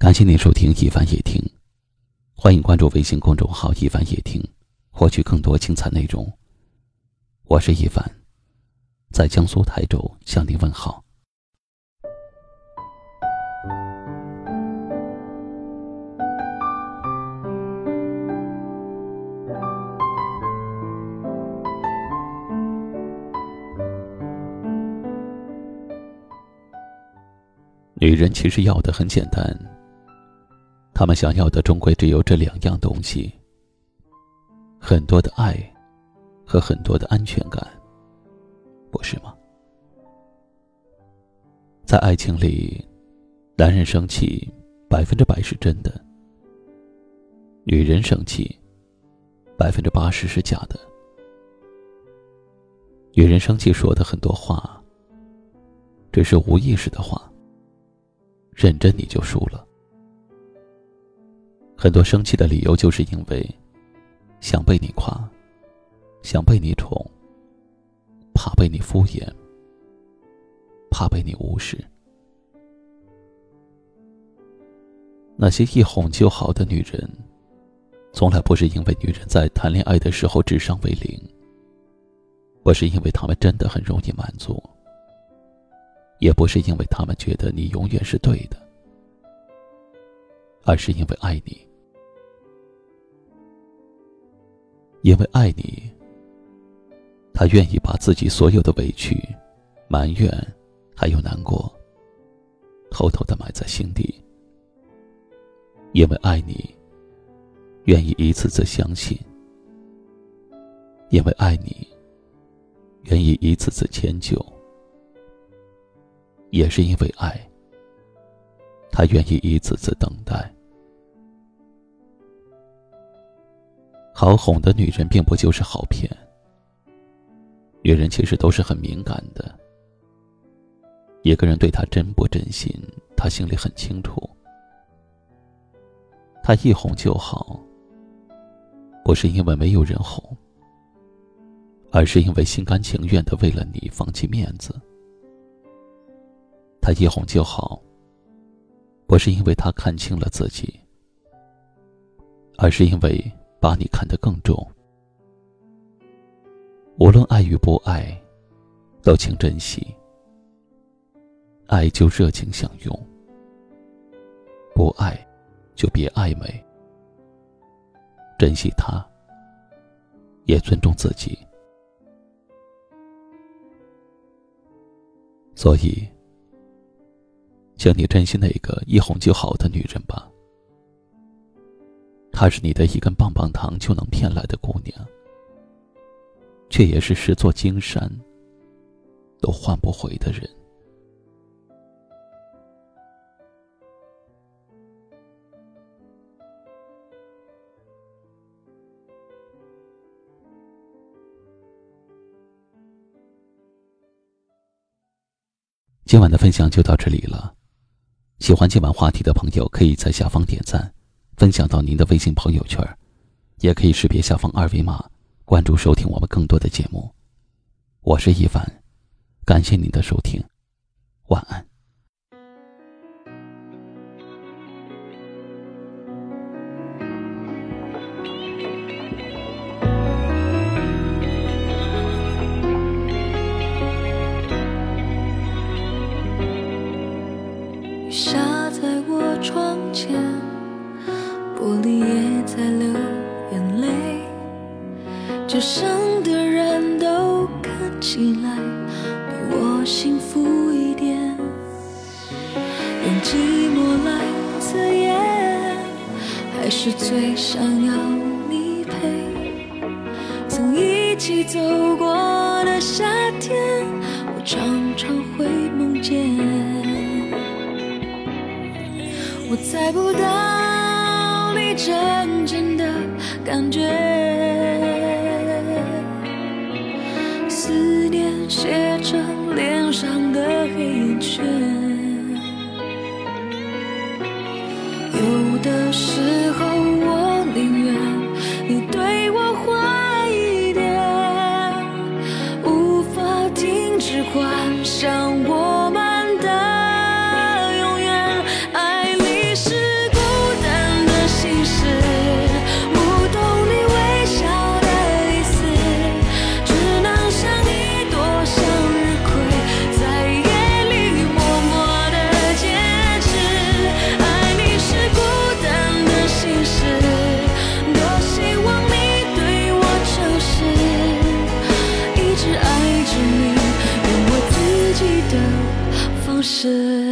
感谢您收听一凡夜听，欢迎关注微信公众号一凡夜听，获取更多精彩内容。我是一凡，在江苏台州向您问好。女人其实要的很简单，他们想要的终归只有这两样东西：很多的爱和很多的安全感，不是吗？在爱情里，男人生气百分之百是真的，女人生气百分之八十是假的。女人生气说的很多话，只是无意识的话。认真你就输了。很多生气的理由就是因为想被你夸，想被你宠，怕被你敷衍，怕被你无视。那些一哄就好的女人，从来不是因为女人在谈恋爱的时候智商为零，不是因为她们真的很容易满足。也不是因为他们觉得你永远是对的，而是因为爱你，因为爱你，他愿意把自己所有的委屈、埋怨，还有难过，偷偷的埋在心底。因为爱你，愿意一次次相信；因为爱你，愿意一次次迁就。也是因为爱，他愿意一次次等待。好哄的女人并不就是好骗。女人其实都是很敏感的。一个人对她真不真心，她心里很清楚。她一哄就好，不是因为没有人哄，而是因为心甘情愿的为了你放弃面子。他一哄就好，不是因为他看清了自己，而是因为把你看得更重。无论爱与不爱，都请珍惜。爱就热情相拥，不爱就别暧昧。珍惜他，也尊重自己。所以。请你珍惜那个一哄就好的女人吧。她是你的一根棒棒糖就能骗来的姑娘，却也是十座金山都换不回的人。今晚的分享就到这里了。喜欢今晚话题的朋友，可以在下方点赞，分享到您的微信朋友圈，也可以识别下方二维码关注收听我们更多的节目。我是一凡，感谢您的收听，晚安。街上的人都看起来比我幸福一点。用寂寞来自言，还是最想要你陪。曾一起走过的夏天，我常常会梦见。我猜不到你。真正的感觉，念写成脸上的黑眼圈，有的是你用我自己的方式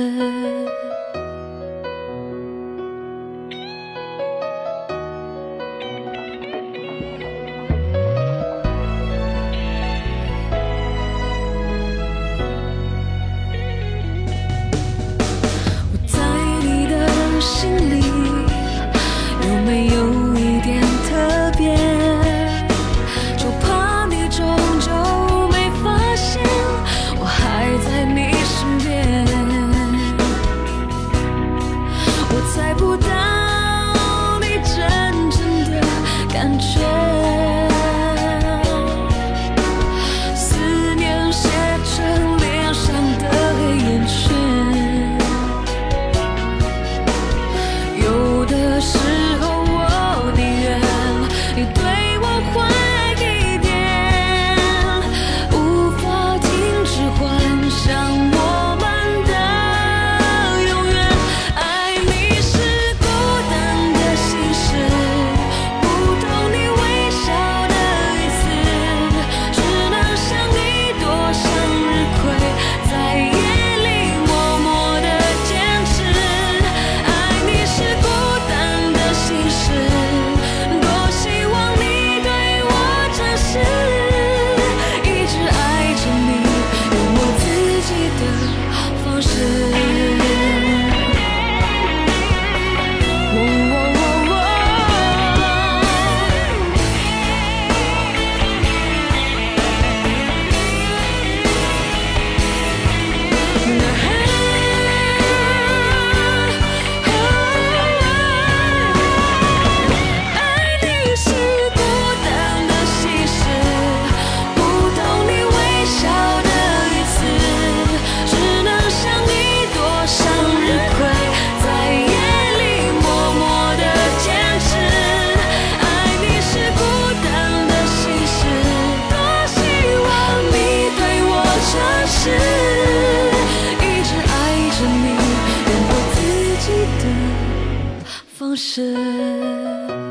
方式。